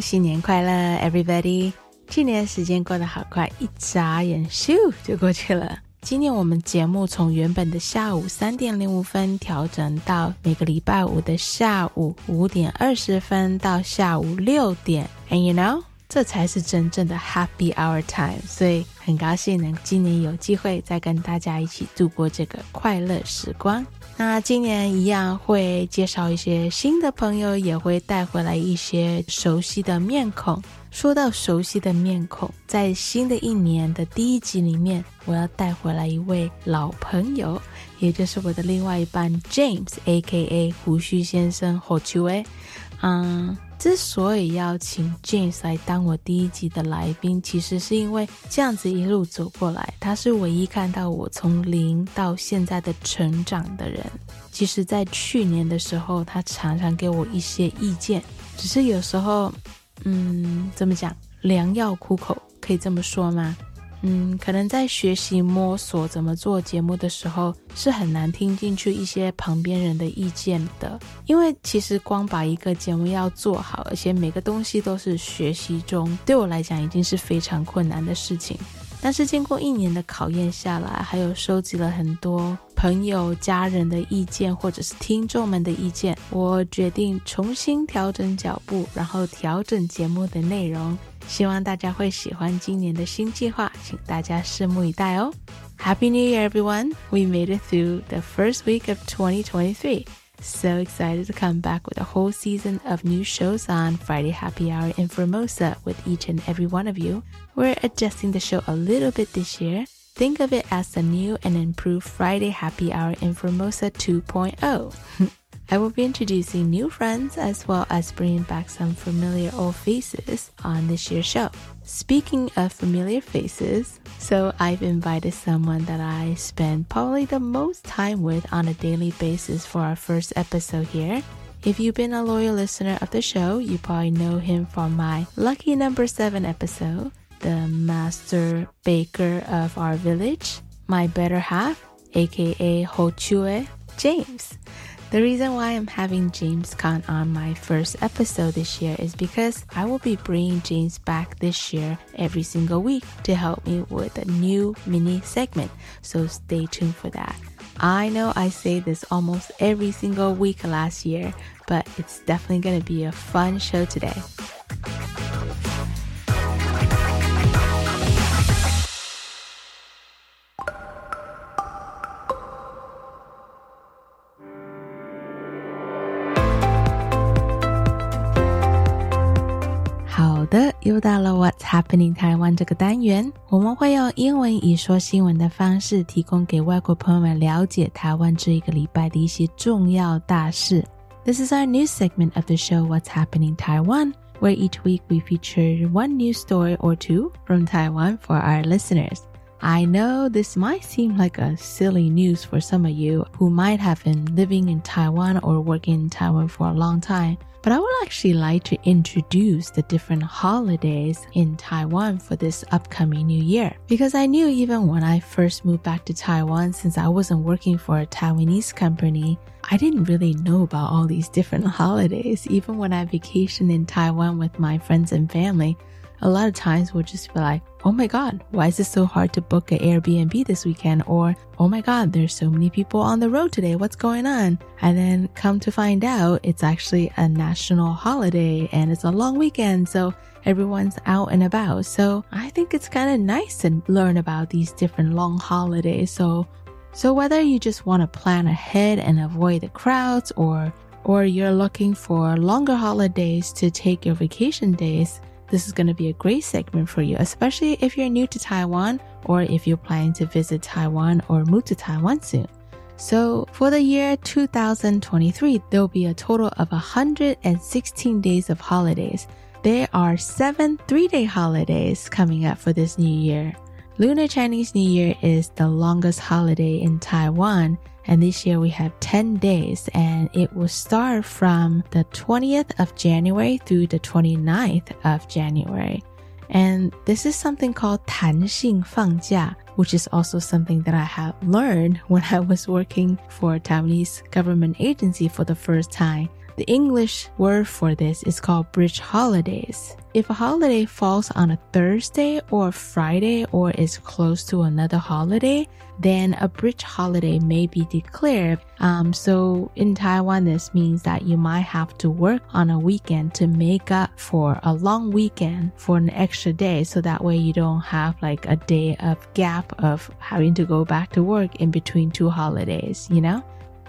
新年快乐，Everybody！去年时间过得好快，一眨眼咻就过去了。今年我们节目从原本的下午三点零五分调整到每个礼拜五的下午五点二十分到下午六点，And you know，这才是真正的 Happy Hour Time。所以很高兴能今年有机会再跟大家一起度过这个快乐时光。那今年一样会介绍一些新的朋友，也会带回来一些熟悉的面孔。说到熟悉的面孔，在新的一年的第一集里面，我要带回来一位老朋友，也就是我的另外一半 James，A.K.A. 胡须先生，好久诶，嗯。之所以邀请 James 来当我第一集的来宾，其实是因为这样子一路走过来，他是唯一看到我从零到现在的成长的人。其实，在去年的时候，他常常给我一些意见，只是有时候，嗯，怎么讲，良药苦口，可以这么说吗？嗯，可能在学习摸索怎么做节目的时候，是很难听进去一些旁边人的意见的。因为其实光把一个节目要做好，而且每个东西都是学习中，对我来讲已经是非常困难的事情。但是经过一年的考验下来，还有收集了很多朋友、家人的意见，或者是听众们的意见，我决定重新调整脚步，然后调整节目的内容。希望大家会喜欢今年的新计划，请大家拭目以待哦。Happy New Year, everyone! We made it through the first week of 2023. So excited to come back with a whole season of new shows on Friday Happy Hour in Formosa with each and every one of you. We're adjusting the show a little bit this year. Think of it as the new and improved Friday Happy Hour in Formosa 2.0. I will be introducing new friends as well as bringing back some familiar old faces on this year's show. Speaking of familiar faces, so I've invited someone that I spend probably the most time with on a daily basis for our first episode here. If you've been a loyal listener of the show, you probably know him from my lucky number seven episode, the master baker of our village, my better half, aka Ho Chue, James. The reason why I'm having James Khan on my first episode this year is because I will be bringing James back this year every single week to help me with a new mini segment. So stay tuned for that. I know I say this almost every single week last year, but it's definitely going to be a fun show today. 的，又到了 What's Happening 台湾这个单元，我们会用英文以说新闻的方式，提供给外国朋友们了解台湾这一个礼拜的一些重要大事。This is our new segment of the show What's Happening Taiwan, where each week we feature one news story or two from Taiwan for our listeners. I know this might seem like a silly news for some of you who might have been living in Taiwan or working in Taiwan for a long time, but I would actually like to introduce the different holidays in Taiwan for this upcoming new year. Because I knew even when I first moved back to Taiwan, since I wasn't working for a Taiwanese company, I didn't really know about all these different holidays. Even when I vacationed in Taiwan with my friends and family, a lot of times we'll just be like, oh my God, why is it so hard to book an Airbnb this weekend? Or, oh my God, there's so many people on the road today. What's going on? And then come to find out it's actually a national holiday and it's a long weekend. So everyone's out and about. So I think it's kind of nice to learn about these different long holidays. So, so whether you just want to plan ahead and avoid the crowds or or you're looking for longer holidays to take your vacation days, this is going to be a great segment for you, especially if you're new to Taiwan or if you're planning to visit Taiwan or move to Taiwan soon. So for the year 2023, there'll be a total of 116 days of holidays. There are seven three day holidays coming up for this new year. Lunar Chinese New Year is the longest holiday in Taiwan, and this year we have 10 days, and it will start from the 20th of January through the 29th of January. And this is something called 弹性放假, which is also something that I have learned when I was working for a Taiwanese government agency for the first time. The English word for this is called bridge holidays. If a holiday falls on a Thursday or Friday or is close to another holiday, then a bridge holiday may be declared. Um, so in Taiwan, this means that you might have to work on a weekend to make up for a long weekend for an extra day. So that way you don't have like a day of gap of having to go back to work in between two holidays, you know?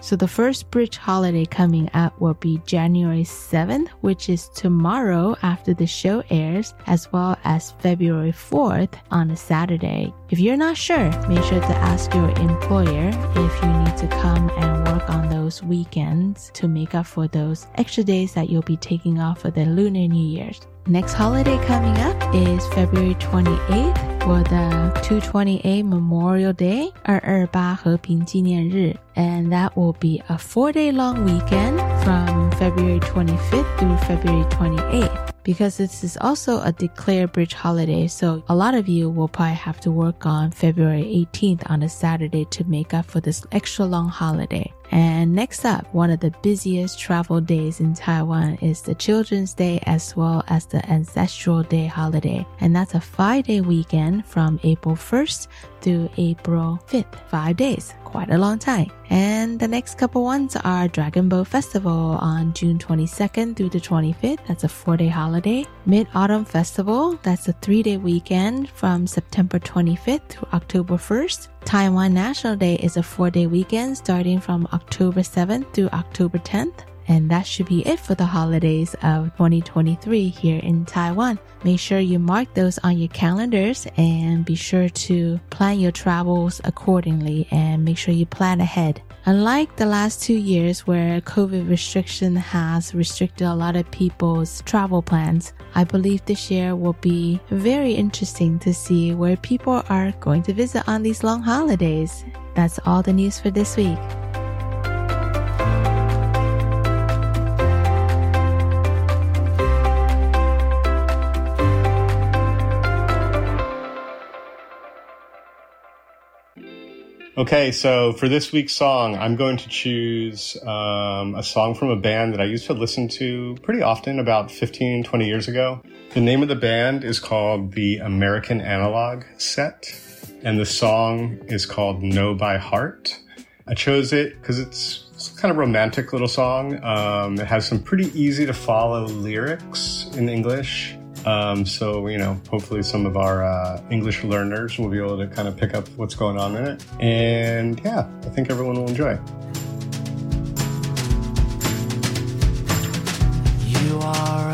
So the first bridge holiday coming up will be January 7th, which is tomorrow after the show airs, as well as February 4th on a Saturday. If you're not sure, make sure to ask your employer if you need to come and work on those weekends to make up for those extra days that you'll be taking off for the Lunar New Year's. Next holiday coming up is February 28th for the 228 Memorial Day, 228和平纪念日, and that will be a four-day long weekend from February 25th through February 28th because this is also a declared bridge holiday. So a lot of you will probably have to work on February 18th on a Saturday to make up for this extra long holiday. And next up, one of the busiest travel days in Taiwan is the Children's Day as well as the Ancestral Day holiday. And that's a five day weekend from April 1st through April 5th. Five days, quite a long time. And the next couple ones are Dragon Boat Festival on June 22nd through the 25th. That's a four day holiday. Mid Autumn Festival, that's a three day weekend from September 25th to October 1st. Taiwan National Day is a four day weekend starting from October 7th through October 10th. And that should be it for the holidays of 2023 here in Taiwan. Make sure you mark those on your calendars and be sure to plan your travels accordingly and make sure you plan ahead. Unlike the last two years where COVID restriction has restricted a lot of people's travel plans, I believe this year will be very interesting to see where people are going to visit on these long holidays. That's all the news for this week. Okay, so for this week's song, I'm going to choose um, a song from a band that I used to listen to pretty often about 15, 20 years ago. The name of the band is called the American Analog Set, and the song is called Know by Heart. I chose it because it's, kind of romantic little song. Um, it has some pretty easy to follow lyrics in English. Um, so, you know, hopefully some of our uh, English learners will be able to kind of pick up what's going on in it. And yeah, I think everyone will enjoy. You are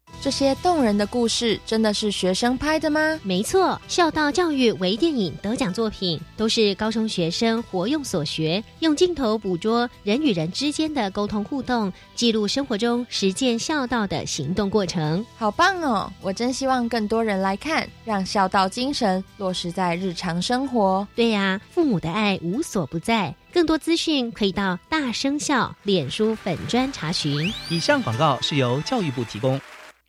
这些动人的故事真的是学生拍的吗？没错，孝道教育微电影得奖作品都是高中学生活用所学，用镜头捕捉人与人之间的沟通互动，记录生活中实践孝道的行动过程。好棒哦！我真希望更多人来看，让孝道精神落实在日常生活。对呀，父母的爱无所不在。更多资讯可以到大生孝脸书粉专查询。以上广告是由教育部提供。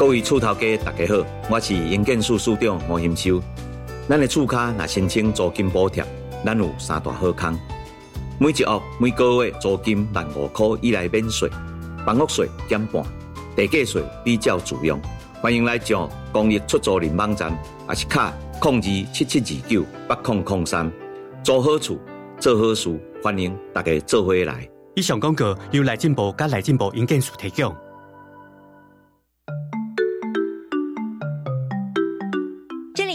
各位厝头家，大家好，我是营建署署长吴兴修。咱的厝卡若申请租金补贴，咱有三大好康。每一屋每个月租金万五块以内免税，房屋税减半，地价税比较自用。欢迎来上公益出租人网站，也是卡控二七七二九八空空三，租好厝，做好事，欢迎大家做回来。以上广告由来进步加来进步营建署提供。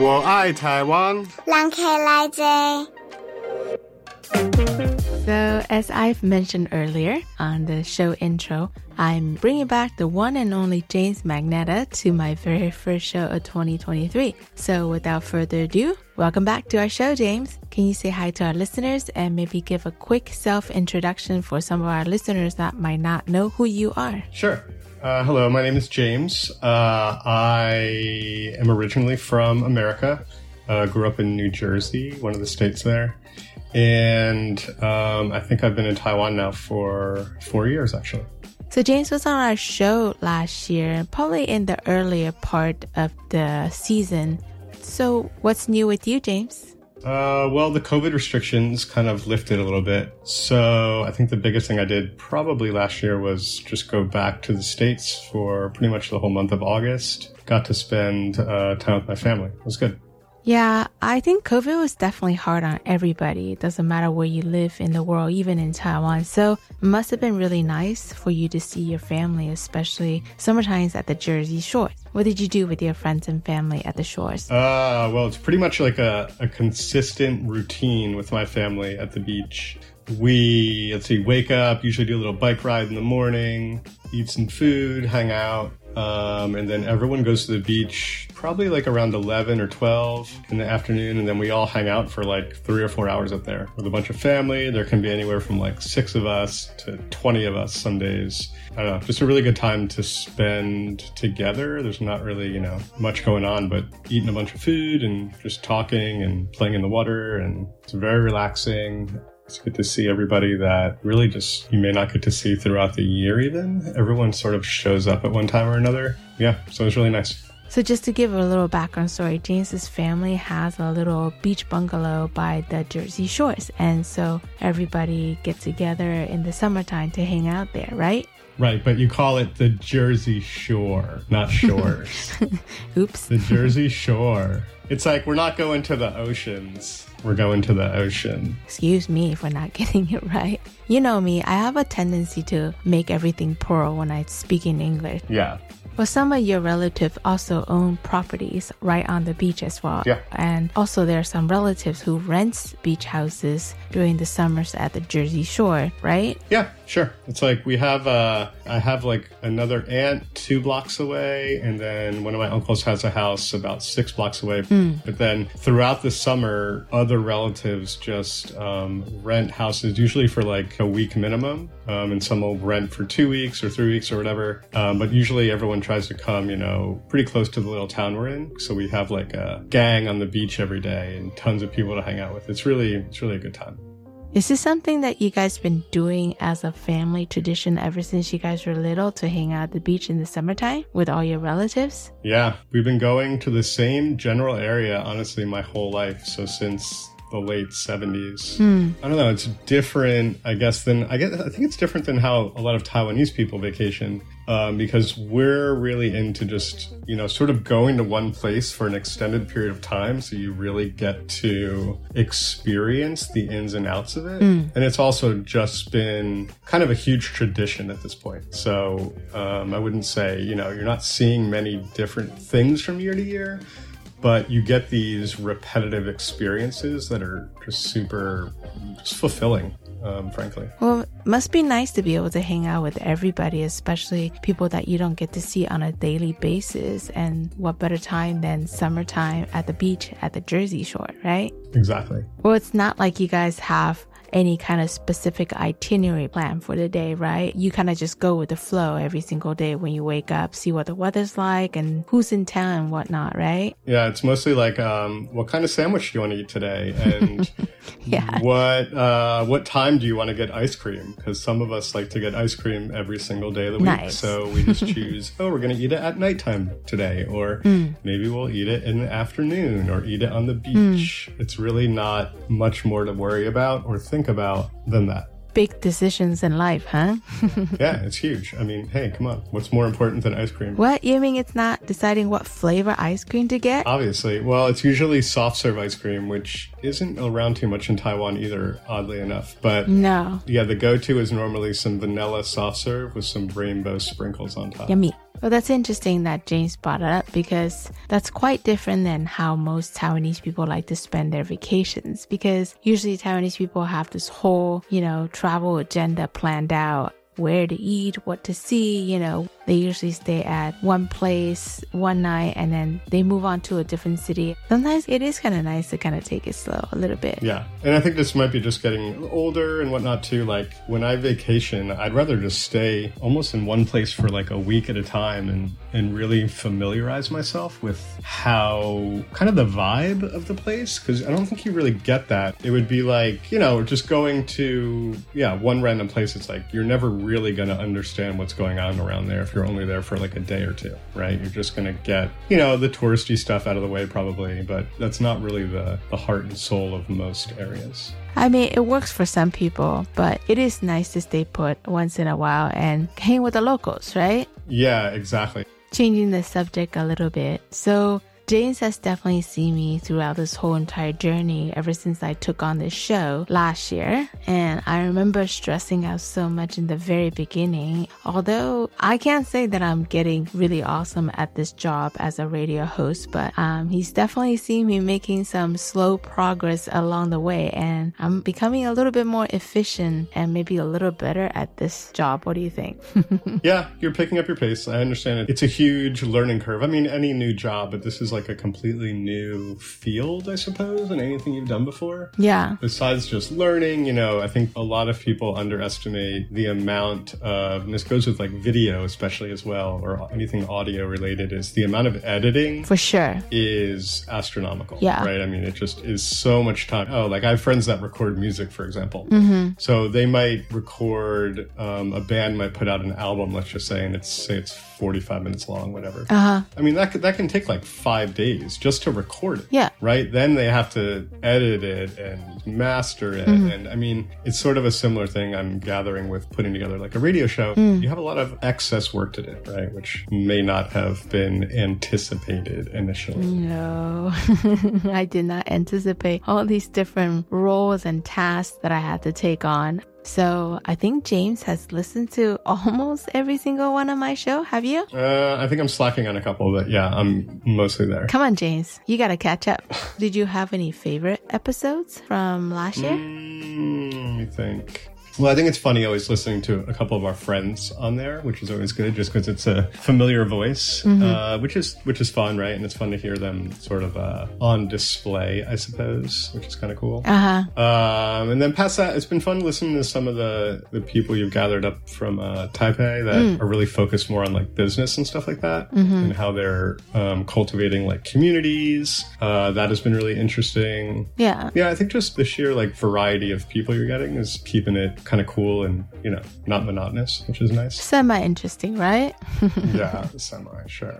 我爱台湾. So, as I've mentioned earlier on the show intro, I'm bringing back the one and only James Magnatta to my very first show of 2023. So, without further ado, welcome back to our show, James. Can you say hi to our listeners and maybe give a quick self introduction for some of our listeners that might not know who you are? Sure. Uh, hello, my name is James. Uh, I am originally from America. Uh, grew up in New Jersey, one of the states there. And um, I think I've been in Taiwan now for four years, actually. So James was on our show last year, probably in the earlier part of the season. So what's new with you, James? Uh, well, the COVID restrictions kind of lifted a little bit. So I think the biggest thing I did probably last year was just go back to the States for pretty much the whole month of August. Got to spend uh, time with my family. It was good. Yeah, I think COVID was definitely hard on everybody. It doesn't matter where you live in the world, even in Taiwan. So it must have been really nice for you to see your family, especially summertimes at the Jersey Shore. What did you do with your friends and family at the shores? Uh, well, it's pretty much like a, a consistent routine with my family at the beach. We, let's see, wake up, usually do a little bike ride in the morning, eat some food, hang out, um, and then everyone goes to the beach probably like around 11 or 12 in the afternoon. And then we all hang out for like three or four hours up there with a bunch of family. There can be anywhere from like six of us to 20 of us some days. I don't know, just a really good time to spend together. There's not really, you know, much going on, but eating a bunch of food and just talking and playing in the water. And it's very relaxing. It's good to see everybody that really just you may not get to see throughout the year, even. Everyone sort of shows up at one time or another. Yeah, so it's really nice. So, just to give a little background story, James's family has a little beach bungalow by the Jersey Shores. And so everybody gets together in the summertime to hang out there, right? Right, but you call it the Jersey Shore, not shores. Oops. The Jersey Shore. It's like we're not going to the oceans we're going to the ocean. Excuse me for not getting it right. You know me, I have a tendency to make everything plural when I speak in English. Yeah. Well, some of your relatives also own properties right on the beach as well. Yeah. And also there are some relatives who rents beach houses during the summers at the Jersey Shore, right? Yeah, sure. It's like we have uh I have like another aunt two blocks away and then one of my uncles has a house about six blocks away. Mm. But then throughout the summer, other relatives just um, rent houses usually for like a week minimum. Um, and some will rent for two weeks or three weeks or whatever. Um, but usually everyone tries to come, you know, pretty close to the little town we're in. So we have like a gang on the beach every day and tons of people to hang out with. It's really, it's really a good time. Is this something that you guys been doing as a family tradition ever since you guys were little to hang out at the beach in the summertime with all your relatives? Yeah, we've been going to the same general area, honestly, my whole life. So since the late 70s. Hmm. I don't know, it's different, I guess, than I guess I think it's different than how a lot of Taiwanese people vacation. Um, because we're really into just, you know, sort of going to one place for an extended period of time. So you really get to experience the ins and outs of it. Mm. And it's also just been kind of a huge tradition at this point. So um, I wouldn't say, you know, you're not seeing many different things from year to year but you get these repetitive experiences that are just super just fulfilling um, frankly Well, must be nice to be able to hang out with everybody, especially people that you don't get to see on a daily basis. And what better time than summertime at the beach at the Jersey Shore, right? exactly Well, it's not like you guys have any kind of specific itinerary plan for the day, right? You kind of just go with the flow every single day when you wake up, see what the weather's like and who's in town and whatnot, right? yeah it's mostly like um, what kind of sandwich do you want to eat today and Yeah. what uh, what time do you want to get ice cream because some of us like to get ice cream every single day of the week Nice. so we just choose oh we're going to eat it at nighttime today or Mm. maybe we'll eat it in the afternoon or eat it on the beach it's really not much more to worry about or think about than that Big decisions in life, huh? yeah it's huge i mean hey come on what's more important than ice cream what? You mean it's not deciding what flavor ice cream to get? Obviously. Well, it's usually soft serve ice cream, which isn't around too much in Taiwan either, oddly enough. But No. yeah, the go to is normally some vanilla soft serve with some rainbow sprinkles on top. Yummy. Well, that's interesting that James brought it up because that's quite different than how most Taiwanese people like to spend their vacations. Because usually Taiwanese people have this whole, you know, travel agenda planned out. Where to eat, what to see, you know. They usually stay at one place one night and then they move on to a different city. Sometimes it is kind of nice to kind of take it slow a little bit. Yeah. And I think this might be just getting older and whatnot too. Like when I vacation, I'd rather just stay almost in one place for like a week at a time and, and really familiarize myself with how kind of the vibe of the place. Cause I don't think you really get that. It would be like, you know, just going to, yeah, one random place. It's like you're never really going to understand what's going on around there if only there for like a day or two, right? You're just going to get, you know, the touristy stuff out of the way probably, but that's not really the, the heart and soul of most areas. I mean, it works for some people, but it is nice to stay put once in a while and hang with the locals, right? Yeah, exactly. Changing the subject a little bit. So, James has definitely seen me throughout this whole entire journey ever since I took on this show last year. And I remember stressing out so much in the very beginning. Although I can't say that I'm getting really awesome at this job as a radio host, but um, he's definitely seen me making some slow progress along the way. And I'm becoming a little bit more efficient and maybe a little better at this job. What do you think? Yeah, you're picking up your pace. I understand it. It's a huge learning curve. I mean, any new job, but this is like a completely new field, I suppose, than anything you've done before. yeah. Besides just learning, you know, I think a lot of people underestimate the amount of, and this goes with like video, especially as well, or anything audio related, is the amount of editing For sure. is astronomical. Yeah. Right. I mean, it just is so much time. Oh, like I have friends that record music, for example. Mm-hmm. So they might record, um, a band might put out an album, let's just say, and it's say it's 45 minutes long, whatever. Uh huh. I mean, that, that can take like five five days just to record it. Yeah. Right. Then they have to edit it and master it. Mhm. And I mean, it's sort of a similar thing I'm gathering with putting together like a radio show. Mm. You have a lot of excess work to do, right? Which may not have been anticipated initially. No, I did not anticipate all these different roles and tasks that I had to take on. So I think James has listened to almost every single one of my show. Have you? Uh, I think I'm slacking on a couple, but yeah, I'm mostly there. Come on, James. You got to catch up. Did you have any favorite episodes from last year? Mm, let me think. Well, I think it's funny always listening to a couple of our friends on there, which is always good, just because it's a familiar voice, Mhm. uh, which is which is fun, right? And it's fun to hear them sort of uh, on display, I suppose, which is kind of cool. Uh huh. Um, and then past that, it's been fun listening to some of the, the people you've gathered up from uh, Taipei that Mm. are really focused more on like business and stuff like that, Mhm. and how they're um, cultivating like communities. Uh, that has been really interesting. Yeah. Yeah, I think just the sheer like variety of people you're getting is keeping it kind of cool and you know not monotonous, which is nice. Semi interesting, right? yeah, semi sure.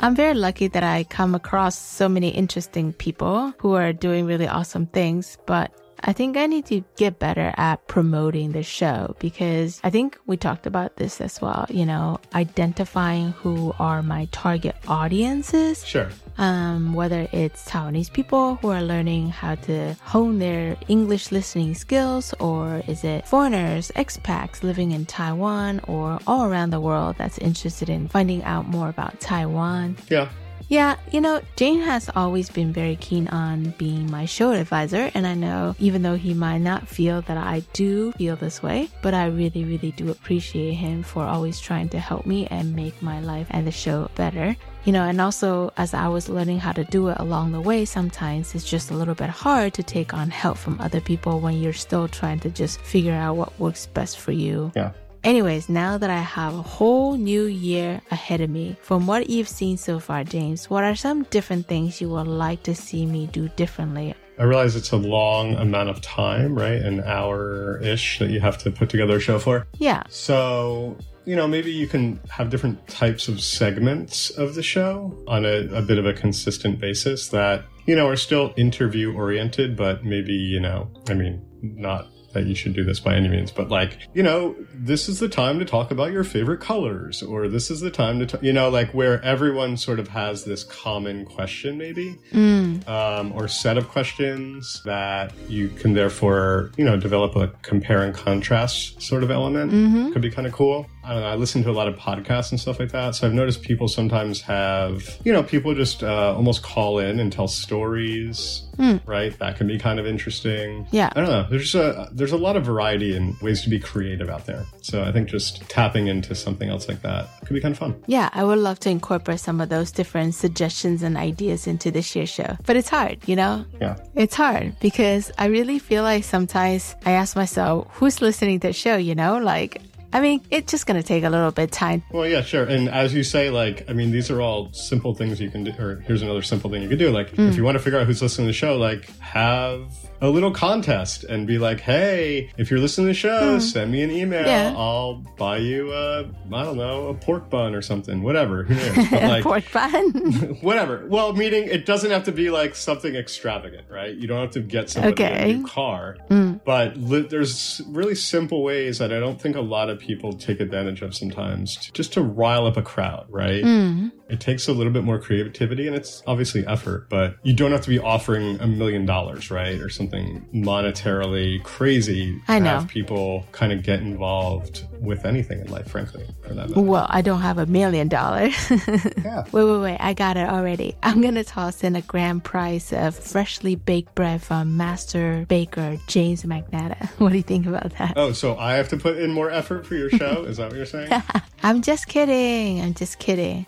I'm very lucky that I come across so many interesting people who are doing really awesome things, but I think I need to get better at promoting the show because I think we talked about this as well, you know, identifying who are my target audiences. Sure. Um, whether it's Taiwanese people who are learning how to hone their English listening skills, or is it foreigners, expats living in Taiwan or all around the world that's interested in finding out more about Taiwan? Yeah. Yeah, you know, James has always been very keen on being my show advisor, and I know even though he might not feel that I do feel this way, but I really, really do appreciate him for always trying to help me and make my life and the show better. You know, and also as I was learning how to do it along the way, sometimes it's just a little bit hard to take on help from other people when you're still trying to just figure out what works best for you. Yeah. Anyways, now that I have a whole new year ahead of me, from what you've seen so far, James, what are some different things you would like to see me do differently? I realize it's a long amount of time, right? An hour ish that you have to put together a show for. Yeah. So, you know, maybe you can have different types of segments of the show on a, a bit of a consistent basis that, you know, are still interview oriented, but maybe, you know, I mean, not that you should do this by any means, but like, you know, this is the time to talk about your favorite colors, or this is the time to, t- you know, like where everyone sort of has this common question, maybe Mm. um, or set of questions that you can therefore, you know, develop a compare and contrast sort of element. Mhm. Could be kind of cool. I don't know. I listen to a lot of podcasts and stuff like that. So I've noticed people sometimes have, you know, people just uh, almost call in and tell stories, Mm. right? That can be kind of interesting. Yeah. I don't know. There's a there's a lot of variety and ways to be creative out there. So I think just tapping into something else like that could be kind of fun. Yeah, I would love to incorporate some of those different suggestions and ideas into this year's show. But it's hard, you know? Yeah. It's hard because I really feel like sometimes I ask myself, who's listening to the show, you know? Like, I mean, it's just going to take a little bit of time. Well, yeah, sure. And as you say, like, I mean, these are all simple things you can do. Or here's another simple thing you could do. Like, Mm. if you want to figure out who's listening to the show, like, have a little contest and be like, hey, if you're listening to the show, Mm. send me an email. Yeah. I'll buy you a, I don't know, a pork bun or something. Whatever. Who knows? But, like, Pork bun. whatever. Well, meaning it doesn't have to be like something extravagant, right? You don't have to get somebody Okay. a new car. Mm. But li- there's really simple ways that I don't think a lot of people take advantage of sometimes to, just to rile up a crowd, right? Mm. It takes a little bit more creativity and it's obviously effort, but you don't have to be offering a million dollars, right? Or something monetarily crazy to I know. have people kind of get involved with anything in life, frankly, for that matter. Well, I don't have a million dollars. Yeah. Wait, wait, wait. I got it already. I'm going to toss in a grand prize of freshly baked bread from master baker James Magnatta. What do you think about that? Oh, so I have to put in more effort for your show? Is that what you're saying? I'm just kidding. I'm just kidding.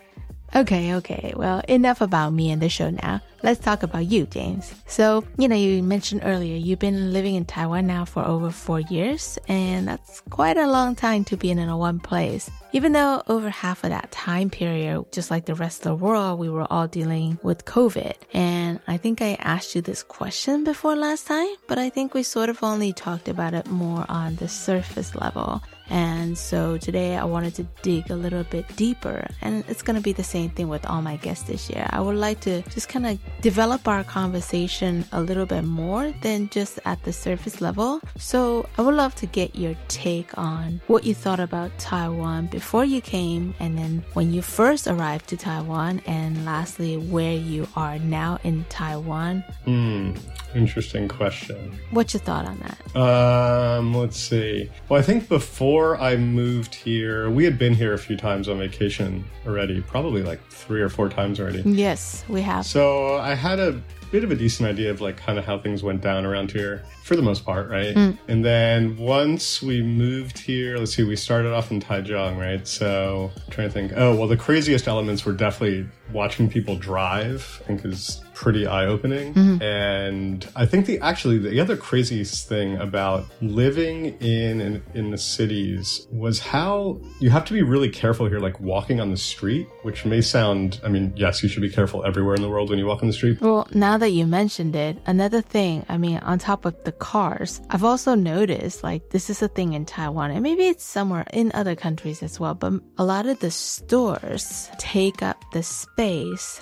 Okay, okay. Well, enough about me and the show now. Let's talk about you, James. So, you know, you mentioned earlier you've been living in Taiwan now for over four years, and that's quite a long time to be in one place. Even though over half of that time period, just like the rest of the world, we were all dealing with COVID. And I think I asked you this question before last time, but I think we sort of only talked about it more on the surface level. And so today I wanted to dig a little bit deeper. And it's going to be the same thing with all my guests this year. I would like to just kind of develop our conversation a little bit more than just at the surface level. So I would love to get your take on what you thought about Taiwan before you came and then when you first arrived to Taiwan and lastly where you are now in Taiwan. Hmm, interesting question. What's your thought on that? Um, let's see. Well, I think before I moved here, we had been here a few times on vacation already, probably like three or four times already. Yes, we have. So I had a bit of a decent idea of like kind of how things went down around here for the most part, right? Mm. And then once we moved here, let's see, we started off in Taichung, right? So I'm trying to think. Oh, well, the craziest elements were definitely watching people drive. I think is pretty eye opening. Mhm. And I think the actually the other craziest thing about living in, in in the cities was how you have to be really careful here, like walking on the street, which may sound. I mean, yes, you should be careful everywhere in the world when you walk on the street. Well, now that you mentioned it, another thing, I mean, on top of the cars, I've also noticed like this is a thing in Taiwan and maybe it's somewhere in other countries as well, but a lot of the stores take up the space.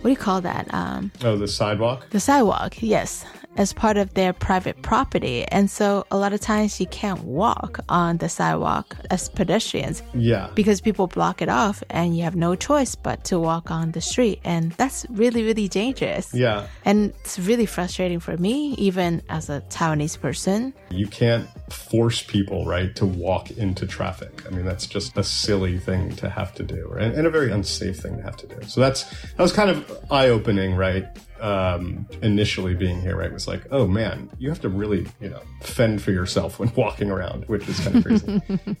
What do you call that? Um, Oh, the sidewalk. the sidewalk, yes, as part of their private property. And so a lot of times you can't walk on the sidewalk as pedestrians Yeah. because people block it off and you have no choice but to walk on the street. And that's really, really dangerous. Yeah. And it's really frustrating for me, even as a Taiwanese person. You can't force people, right, to walk into traffic. I mean, that's just a silly thing to have to do, and, a very unsafe thing to have to do. So that's that was kind of eye opening, right? Um, initially being here, right, was like, oh man, you have to really, you know, fend for yourself when walking around, which is kind of crazy.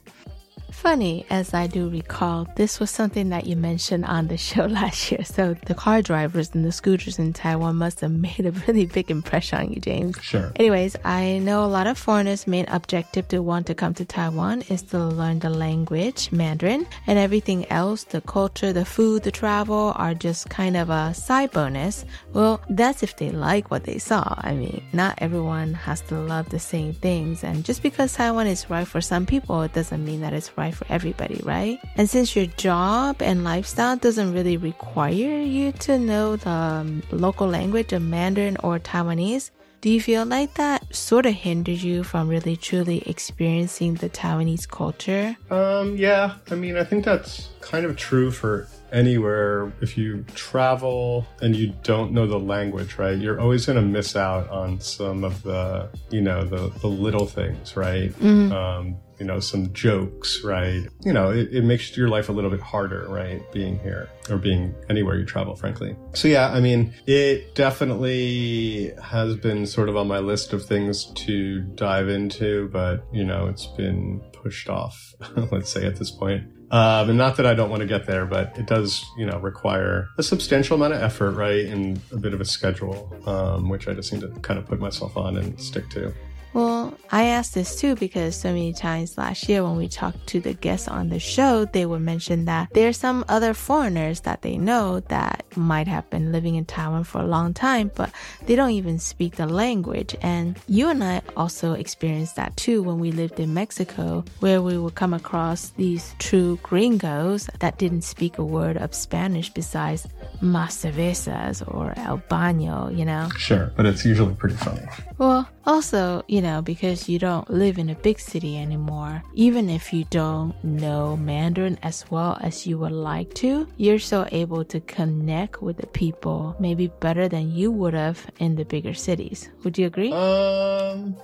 Funny, as I do recall, this was something that you mentioned on the show last year. So the car drivers and the scooters in Taiwan must have made a really big impression on you, James. Sure. Anyways, I know a lot of foreigners' main objective to want to come to Taiwan is to learn the language, Mandarin, and everything else, the culture, the food, the travel are just kind of a side bonus. Well, that's if they like what they saw. I mean, not everyone has to love the same things. And just because Taiwan is right for some people, it doesn't mean that it's right for everybody, right? And since your job and lifestyle doesn't really require you to know the um, local language of Mandarin or Taiwanese, do you feel like that sort of hinders you from really truly experiencing the Taiwanese culture? Um, yeah, I mean, I think that's kind of true for anywhere. If you travel and you don't know the language, right, you're always going to miss out on some of the, you know, the, the little things, right? Mhm. Um, you know, some jokes, right? You know, it, it makes your life a little bit harder, right? Being here or being anywhere you travel, frankly. So, yeah, I mean, it definitely has been sort of on my list of things to dive into, but, you know, it's been pushed off, let's say, at this point. Um, and not that I don't want to get there, but it does, you know, require a substantial amount of effort, right? And a bit of a schedule, um, which I just need to kind of put myself on and stick to. Well, I asked this too because so many times last year when we talked to the guests on the show, they would mention that there's some other foreigners that they know that might have been living in Taiwan for a long time, but they don't even speak the language. And you and I also experienced that too when we lived in Mexico, where we would come across these true gringos that didn't speak a word of Spanish besides mas cervezas or el baño, you know? Sure, but it's usually pretty funny. Well, also, you know, because you don't live in a big city anymore, even if you don't know Mandarin as well as you would like to, you're still able to connect with the people maybe better than you would have in the bigger cities. Would you agree? Um,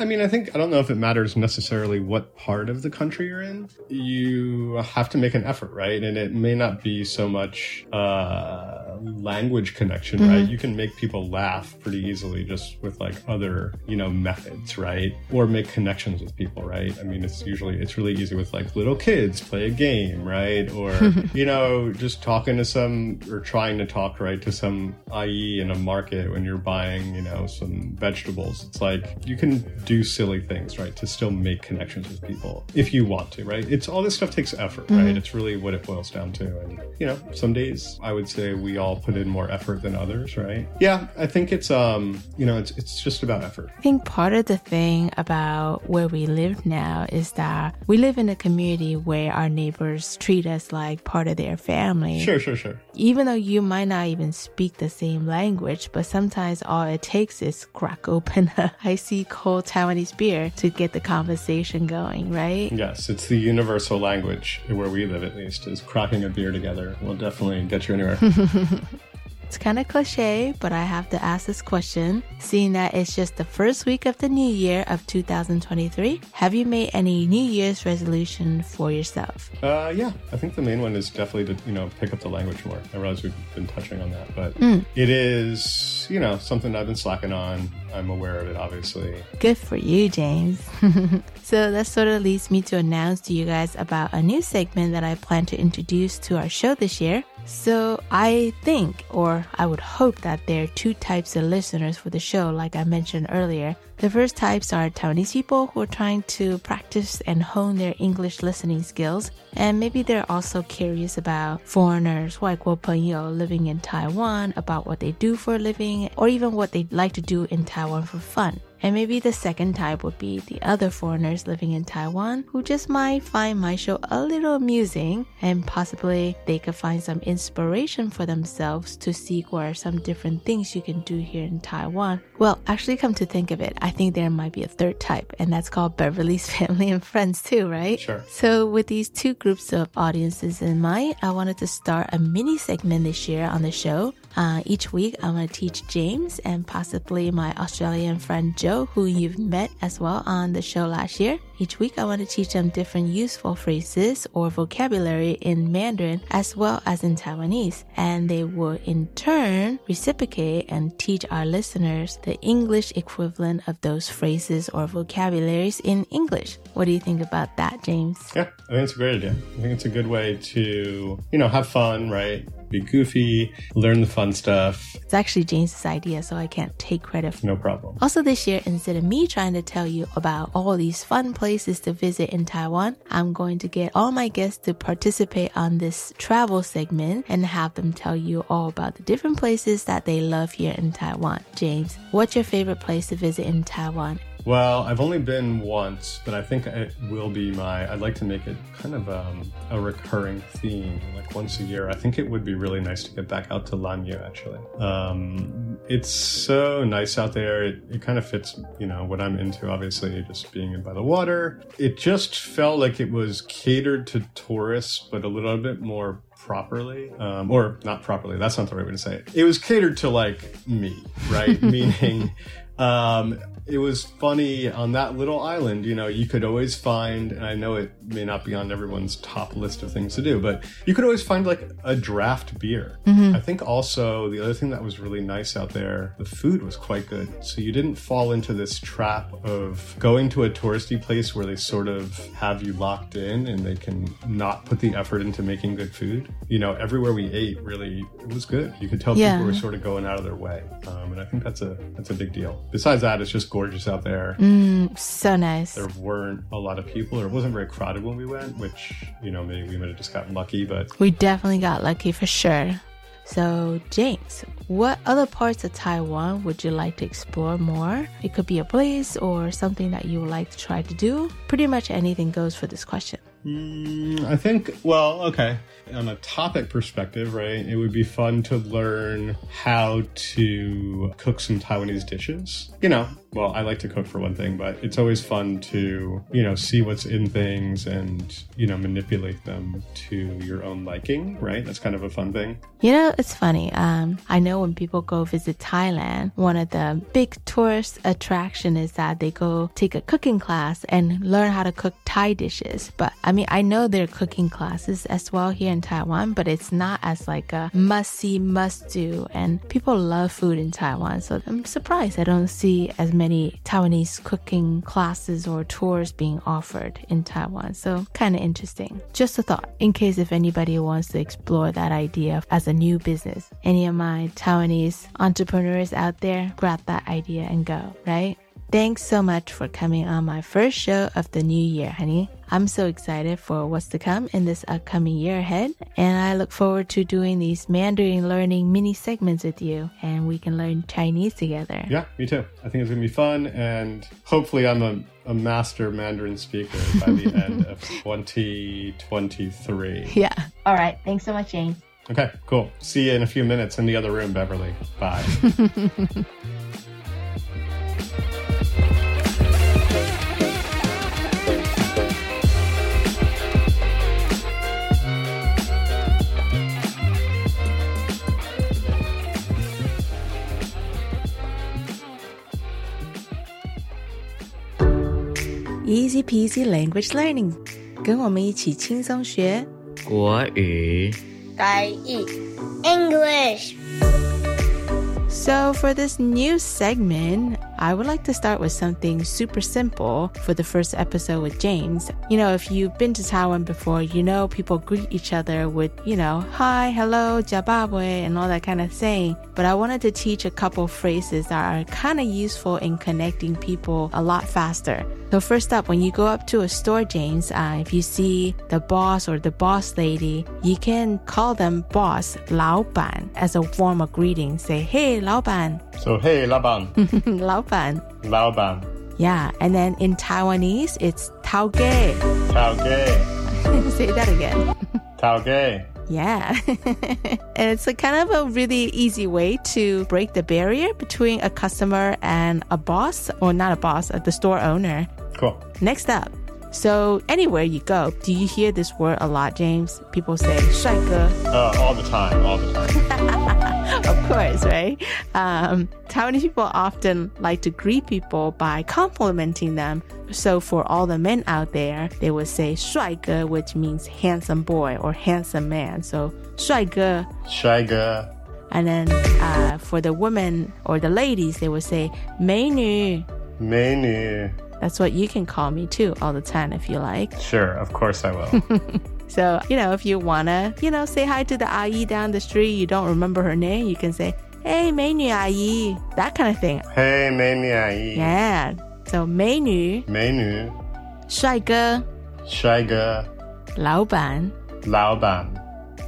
I mean, I think I don't know if it matters necessarily what part of the country you're in. You have to make an effort, right? And it may not be so much uh, language connection, right? Mhm. You can make people laugh pretty easily just with like other, you know, methods, right? Or make connections with people, right? I mean, it's usually it's really easy with like little kids play a game, right? Or you know, just talking to some or trying to talk right to some IE in a market when you're buying, you know, some vegetables. It's like you can do silly things, right? To still make connections with people if you want to, right? It's all this stuff takes effort, right? Mhm. It's really what it boils down to. And you know, some days I would say we all put in more effort than others, right? Yeah, I think it's um, you know, it's it's just about effort. I think part of the thing about where we live now is that we live in a community where our neighbors treat us like part of their family. Sure, sure, sure. Even though you might not even speak the same language, but sometimes all it takes is crack open a icy cold Taiwanese beer to get the conversation going, right? Yes, it's the universal language where we live at least is cracking a beer together will definitely get you anywhere. It's kind of cliche, but I have to ask this question. Seeing that it's just the first week of the new year of 2023, have you made any New Year's resolution for yourself? Uh, yeah, I think the main one is definitely to you know pick up the language more. I realize we've been touching on that, but Mm. it is you know something I've been slacking on. I'm aware of it, obviously. Good for you, James. so that sort of leads me to announce to you guys about a new segment that I plan to introduce to our show this year. So I think, or I would hope that there are two types of listeners for the show, like I mentioned earlier. The first types are Taiwanese people who are trying to practice and hone their English listening skills. And maybe they're also curious about foreigners, 外国朋友 living in Taiwan, about what they do for a living, or even what they like to do in Taiwan for fun. And maybe the second type would be the other foreigners living in Taiwan who just might find my show a little amusing and possibly they could find some inspiration for themselves to seek what are some different things you can do here in Taiwan. Well, actually, come to think of it, I think there might be a third type, and that's called Beverly's Family and Friends, too, right? Sure. So, with these two groups of audiences in mind, I wanted to start a mini segment this year on the show. Uh, each week, I'm going to teach James and possibly my Australian friend Joe, who you've met as well on the show last year. Each week, I want to teach them different useful phrases or vocabulary in Mandarin as well as in Taiwanese. And they will in turn reciprocate and teach our listeners the English equivalent of those phrases or vocabularies in English. What do you think about that, James? Yeah, I think it's a great idea. I think it's a good way to you know have fun, right? Be goofy, learn the fun stuff. It's actually James's idea, so I can't take credit for No problem. Also, this year, instead of me trying to tell you about all these fun places to visit in Taiwan, I'm going to get all my guests to participate on this travel segment and have them tell you all about the different places that they love here in Taiwan. James, what's your favorite place to visit in Taiwan? Well, I've only been once, but I think it will be my. I'd like to make it kind of um, a recurring theme, like once a year. I think it would be really nice to get back out to Lanyu. Actually, um, it's so nice out there. It, it kind of fits, you know, what I'm into. Obviously, just being in by the water. It just felt like it was catered to tourists, but a little bit more properly um, or not properly that's not the right way to say it it was catered to like me right meaning um, it was funny on that little island you know you could always find and i know it may not be on everyone's top list of things to do but you could always find like a draft beer. Mhm. i think also the other thing that was really nice out there the food was quite good. So you didn't fall into this trap of going to a touristy place where they sort of have you locked in and they can not put the effort into making good food. You know everywhere we ate really it was good. You could tell Yeah. people were sort of going out of their way. Um, and i think that's a that's a big deal. Besides that it's just gorgeous out there Mm, so nice. there weren't a lot of people or it wasn't very crowded when we went which you know maybe we might have just gotten lucky but We definitely got lucky for sure. So, James, what other parts of Taiwan would you like to explore more? It could be a place or something that you would like to try to do. Pretty much anything goes for this question. Mm, I think, well, okay. On a topic perspective, right, it would be fun to learn how to cook some Taiwanese dishes. You know, well, I like to cook for one thing, but it's always fun to, you know, see what's in things and, you know, manipulate them to your own liking, right? That's kind of a fun thing. You know, it's funny. Um, I know when people go visit Thailand, one of the big tourist attraction is that they go take a cooking class and learn how to cook Thai dishes. But I mean, I know there are cooking classes as well here in Taiwan, but it's not as like a must see, must do. And people love food in Taiwan, so I'm surprised I don't see as many Taiwanese cooking classes or tours being offered in Taiwan. So kind of interesting. Just a thought in case if anybody wants to explore that idea as a new business. Any of my Taiwanese entrepreneurs out there, grab that idea and go, right? Thanks so much for coming on my first show of the new year, honey. I'm so excited for what's to come in this upcoming year ahead, and I look forward to doing these Mandarin learning mini segments with you, and we can learn Chinese together. Yeah, me too. I think it's gonna be fun, and hopefully, I'm a, a master Mandarin speaker by the end of 2023. Yeah. All right. Thanks so much, James. Okay, cool. See you in a few minutes in the other room, Beverly. Bye. Easy peasy language learning，跟我们一起轻松学国语。台语 English。 So, for this new segment, I would like to start with something super simple for the first episode with James. You know, if you've been to Taiwan before, you know people greet each other with, you know, hi, hello, jababwe, and all that kind of saying. But I wanted to teach a couple phrases that are kind of useful in connecting people a lot faster. So, first up, when you go up to a store, James, uh, if you see the boss or the boss lady, you can call them boss, 老板, as a form of greeting. Say, hey, 老板. So, hey, Laban. 老板. Laban. Yeah, and then in Taiwanese, it's 陶给. Tao gay. Say that again. Tao gay. Yeah. and it's a kind of a really easy way to break the barrier between a customer and a boss, or not a boss, uh, the store owner. Cool. Next up. So, anywhere you go, do you hear this word a lot, James? People say 帅哥. Uh, all the time, all the time. of course, right? Um, Taiwanese people often like to greet people by complimenting them. So for all the men out there, they would say 帅哥, which means handsome boy or handsome man. So 帅哥. Shiga. And then uh, for the women or the ladies, they would say 美女. Menu. That's what you can call me too all the time if you like. Sure, of course I will. So, you know, if you want to, you know, say hi to the ayi down the street, you don't remember her name, you can say, hey, 美女阿姨, that kind of thing. hey, menu. Yeah. So, 美女, Menu. 帅哥, Shiga. 老板, Laoban.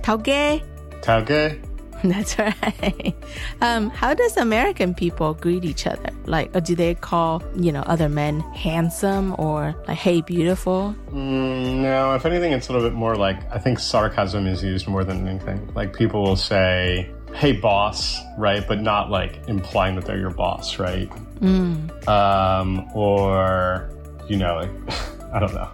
陶给. Tao gay. That's right. Um, how does American people greet each other? Like, or do they call, you know, other men handsome or like, hey, beautiful? Mm, no, if anything, it's a little bit more like I think sarcasm is used more than anything. Like people will say, hey, boss, right? But not like implying that they're your boss, right? Mm. Um, or, you know, like, I don't know.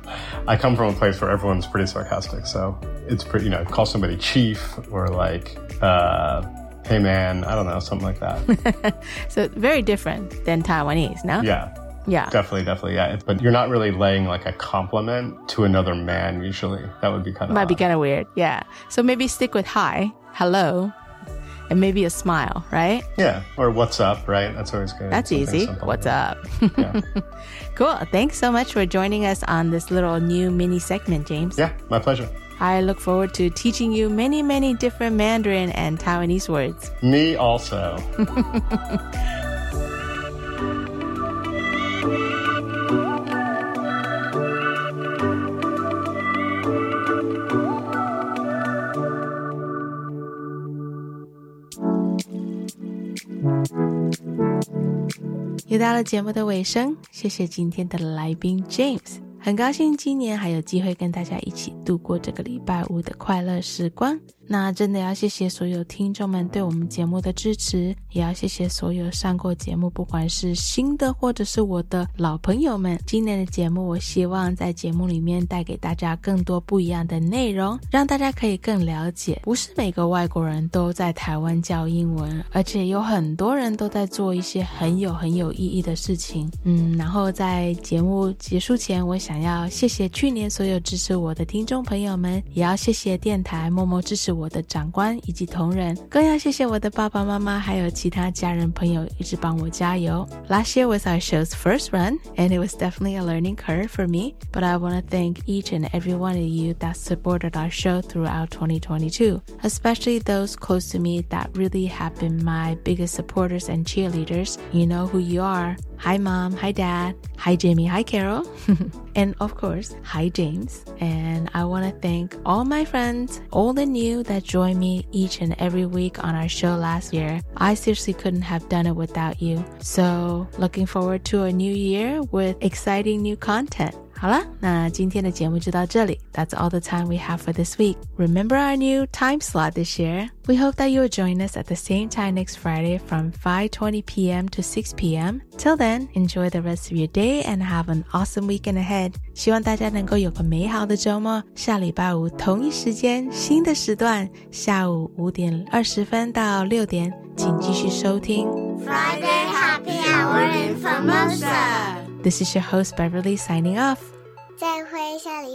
I come from a place where everyone's pretty sarcastic. So it's pretty, you know, call somebody chief or like, uh, hey man, I don't know, something like that. So, very different than Taiwanese, no? yeah. Yeah. Definitely, definitely, yeah. But you're not really laying like a compliment to another man usually. That would be kind of Might be kind of weird. Yeah. So maybe stick with hi, hello, and maybe a smile, right? Yeah, or what's up, right? That's always good. That's Something easy. What's like up? Yeah. cool. Thanks so much for joining us on this little new mini segment, James. Yeah, my pleasure. I look forward to teaching you many, many different Mandarin and Taiwanese words. Me also. 又到了节目的尾声，谢谢今天的来宾 James。 很高兴今年还有机会跟大家一起度过这个礼拜五的快乐时光。那真的要谢谢所有听众们对我们节目的支持，也要谢谢所有上过节目，不管是新的或者是我的老朋友们。今年的节目，我希望在节目里面带给大家更多不一样的内容，让大家可以更了解，不是每个外国人都在台湾教英文，而且有很多人都在做一些很有很有意义的事情。嗯，然后在节目结束前，我想。要谢谢去年所有支持我的听众朋友们，也要谢谢电台默默支持我的长官以及同仁，更要谢谢我的爸爸妈妈还有其他家人朋友一直帮我加油。Last year was our show's first run, and it was definitely a learning curve for me. But I want to thank each and every one of you that supported our show throughout 2022, especially those close to me that really have been my biggest supporters and cheerleaders. You know who you are. Hi, mom. Hi, dad. Hi, Jamie. Hi, Carol. and of course, hi, James. And I want to thank all my friends, old and new, that join me each and every week on our show last year. I seriously couldn't have done it without you. So, looking forward to a new year with exciting new content. 好了，那今天的节目就到这里。That's all the time we have for this week. Remember our new time slot this year. We hope that you will join us at the same time next Friday from 5:20 p.m. to 6 p.m. Till then, enjoy the rest of your day and have an awesome weekend ahead. 希望大家能够有个美好的周末。下礼拜五同一时间，新的时段，下午五点二十分到六点，请继续收听 Friday Happy Hour in Formosa. This is your host Beverly signing off. 再会，下礼